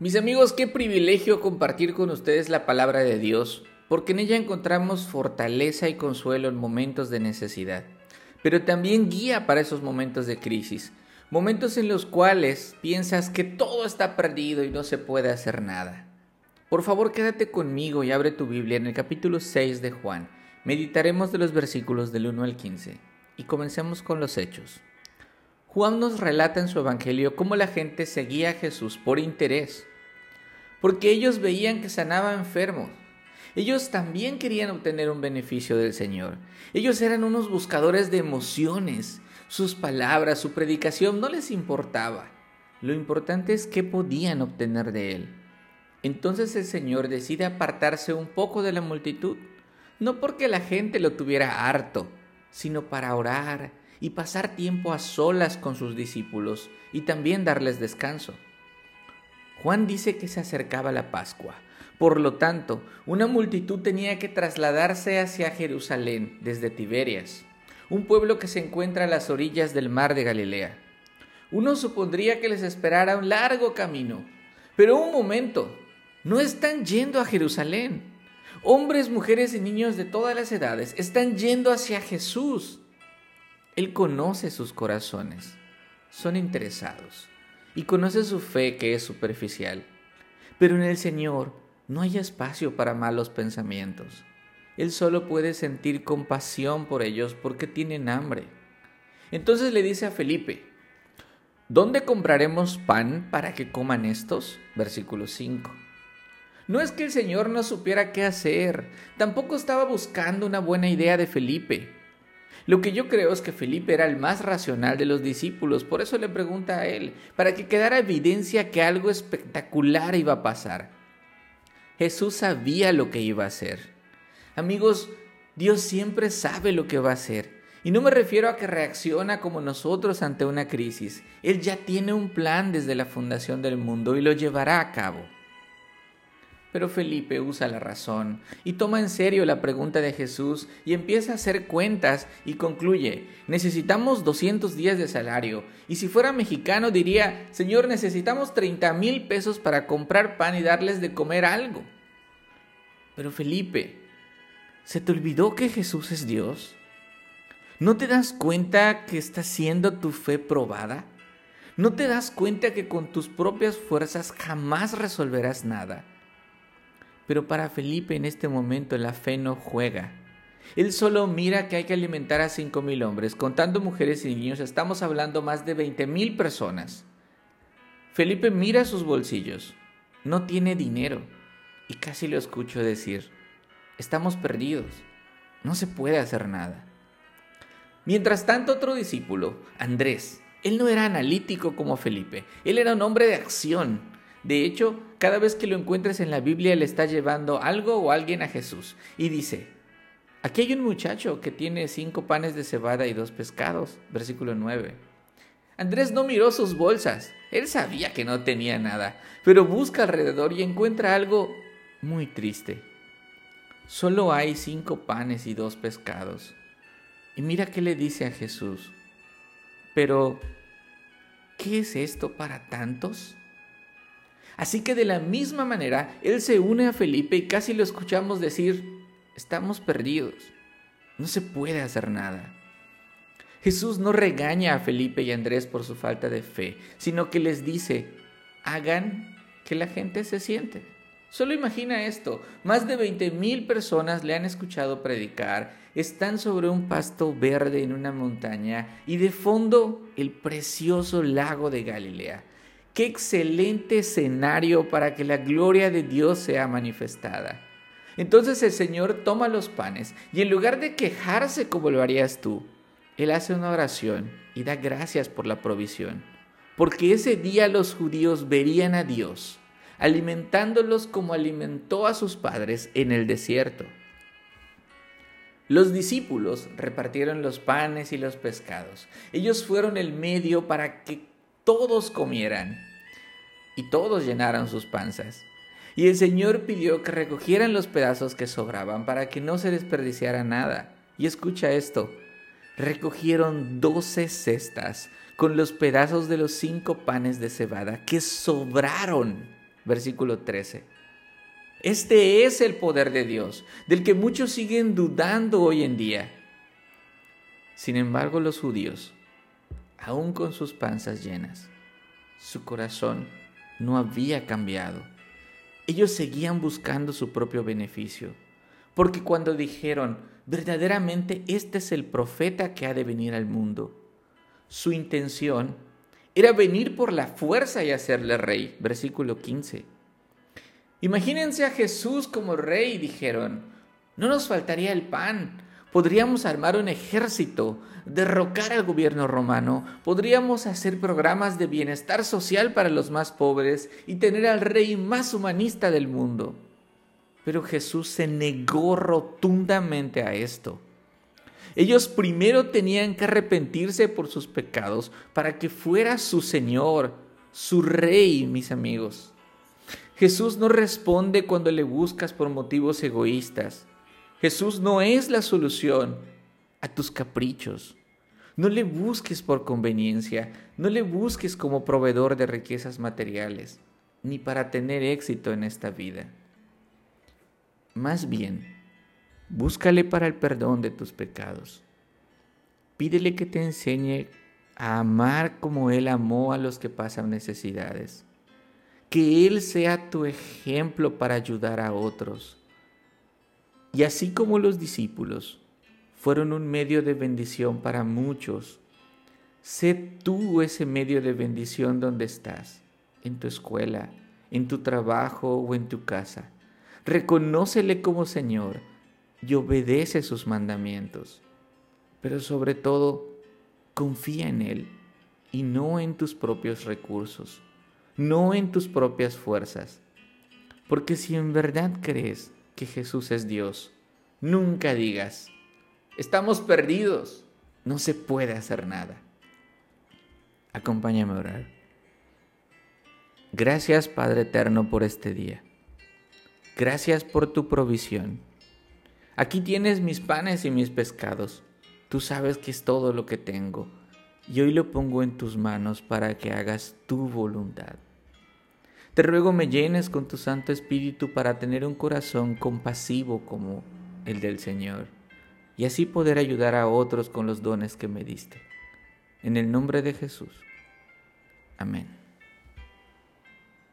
Mis amigos, qué privilegio compartir con ustedes la palabra de Dios, porque en ella encontramos fortaleza y consuelo en momentos de necesidad, pero también guía para esos momentos de crisis, momentos en los cuales piensas que todo está perdido y no se puede hacer nada. Por favor, quédate conmigo y abre tu Biblia en el capítulo 6 de Juan. Meditaremos de los versículos del 1 al 15 y comencemos con los hechos. Juan nos relata en su Evangelio cómo la gente seguía a Jesús por interés, porque ellos veían que sanaba enfermos. Ellos también querían obtener un beneficio del Señor. Ellos eran unos buscadores de emociones. Sus palabras, su predicación no les importaba. Lo importante es qué podían obtener de Él. Entonces el Señor decide apartarse un poco de la multitud, no porque la gente lo tuviera harto, sino para orar y pasar tiempo a solas con sus discípulos y también darles descanso. Juan dice que se acercaba la Pascua. Por lo tanto, una multitud tenía que trasladarse hacia Jerusalén desde Tiberias, un pueblo que se encuentra a las orillas del mar de Galilea. Uno supondría que les esperara un largo camino, pero un momento, no están yendo a Jerusalén. Hombres, mujeres y niños de todas las edades están yendo hacia Jesús. Él conoce sus corazones, son interesados y conoce su fe que es superficial. Pero en el Señor no hay espacio para malos pensamientos. Él solo puede sentir compasión por ellos porque tienen hambre. Entonces le dice a Felipe, ¿dónde compraremos pan para que coman estos? Versículo 5. No es que el Señor no supiera qué hacer, tampoco estaba buscando una buena idea de Felipe. Lo que yo creo es que Felipe era el más racional de los discípulos, por eso le pregunta a él, para que quedara evidencia que algo espectacular iba a pasar. Jesús sabía lo que iba a hacer. Amigos, Dios siempre sabe lo que va a hacer. Y no me refiero a que reacciona como nosotros ante una crisis. Él ya tiene un plan desde la fundación del mundo y lo llevará a cabo. Pero Felipe usa la razón y toma en serio la pregunta de Jesús y empieza a hacer cuentas y concluye, necesitamos 200 días de salario. Y si fuera mexicano diría, Señor, necesitamos 30 mil pesos para comprar pan y darles de comer algo. Pero Felipe, ¿se te olvidó que Jesús es Dios? ¿No te das cuenta que está siendo tu fe probada? ¿No te das cuenta que con tus propias fuerzas jamás resolverás nada? Pero para Felipe en este momento la fe no juega. Él solo mira que hay que alimentar a cinco mil hombres, contando mujeres y niños, estamos hablando más de veinte mil personas. Felipe mira sus bolsillos, no tiene dinero y casi lo escucho decir, estamos perdidos, no se puede hacer nada. Mientras tanto otro discípulo, Andrés, él no era analítico como Felipe, él era un hombre de acción, de hecho, cada vez que lo encuentres en la Biblia le está llevando algo o alguien a Jesús. Y dice, aquí hay un muchacho que tiene cinco panes de cebada y dos pescados. Versículo 9. Andrés no miró sus bolsas. Él sabía que no tenía nada, pero busca alrededor y encuentra algo muy triste. Solo hay cinco panes y dos pescados. Y mira qué le dice a Jesús. Pero, ¿qué es esto para tantos? Así que de la misma manera, Él se une a Felipe y casi lo escuchamos decir, estamos perdidos, no se puede hacer nada. Jesús no regaña a Felipe y Andrés por su falta de fe, sino que les dice, hagan que la gente se siente. Solo imagina esto, más de 20 mil personas le han escuchado predicar, están sobre un pasto verde en una montaña y de fondo el precioso lago de Galilea. Qué excelente escenario para que la gloria de Dios sea manifestada. Entonces el Señor toma los panes y en lugar de quejarse como lo harías tú, Él hace una oración y da gracias por la provisión. Porque ese día los judíos verían a Dios, alimentándolos como alimentó a sus padres en el desierto. Los discípulos repartieron los panes y los pescados. Ellos fueron el medio para que todos comieran y todos llenaron sus panzas. Y el Señor pidió que recogieran los pedazos que sobraban para que no se desperdiciara nada. Y escucha esto, recogieron doce cestas con los pedazos de los cinco panes de cebada que sobraron versículo 13. Este es el poder de Dios, del que muchos siguen dudando hoy en día. Sin embargo, los judíos, aún con sus panzas llenas, su corazón no había cambiado. Ellos seguían buscando su propio beneficio, porque cuando dijeron, verdaderamente este es el profeta que ha de venir al mundo, su intención era venir por la fuerza y hacerle rey. Versículo 15. Imagínense a Jesús como rey, dijeron. No nos faltaría el pan. Podríamos armar un ejército, derrocar al gobierno romano, podríamos hacer programas de bienestar social para los más pobres y tener al rey más humanista del mundo. Pero Jesús se negó rotundamente a esto. Ellos primero tenían que arrepentirse por sus pecados para que fuera su Señor, su Rey, mis amigos. Jesús no responde cuando le buscas por motivos egoístas. Jesús no es la solución a tus caprichos. No le busques por conveniencia, no le busques como proveedor de riquezas materiales, ni para tener éxito en esta vida. Más bien, búscale para el perdón de tus pecados. Pídele que te enseñe a amar como Él amó a los que pasan necesidades que Él sea tu ejemplo para ayudar a otros. Y así como los discípulos fueron un medio de bendición para muchos, sé tú ese medio de bendición donde estás, en tu escuela, en tu trabajo o en tu casa. Reconócele como Señor y obedece sus mandamientos. Pero sobre todo, confía en Él y no en tus propios recursos no en tus propias fuerzas. Porque si en verdad crees que Jesús es Dios, nunca digas, estamos perdidos, no se puede hacer nada. Acompáñame a orar. Gracias Padre Eterno por este día. Gracias por tu provisión. Aquí tienes mis panes y mis pescados. Tú sabes que es todo lo que tengo. Y hoy lo pongo en tus manos para que hagas tu voluntad. Te ruego me llenes con tu Santo Espíritu para tener un corazón compasivo como el del Señor y así poder ayudar a otros con los dones que me diste. En el nombre de Jesús. Amén.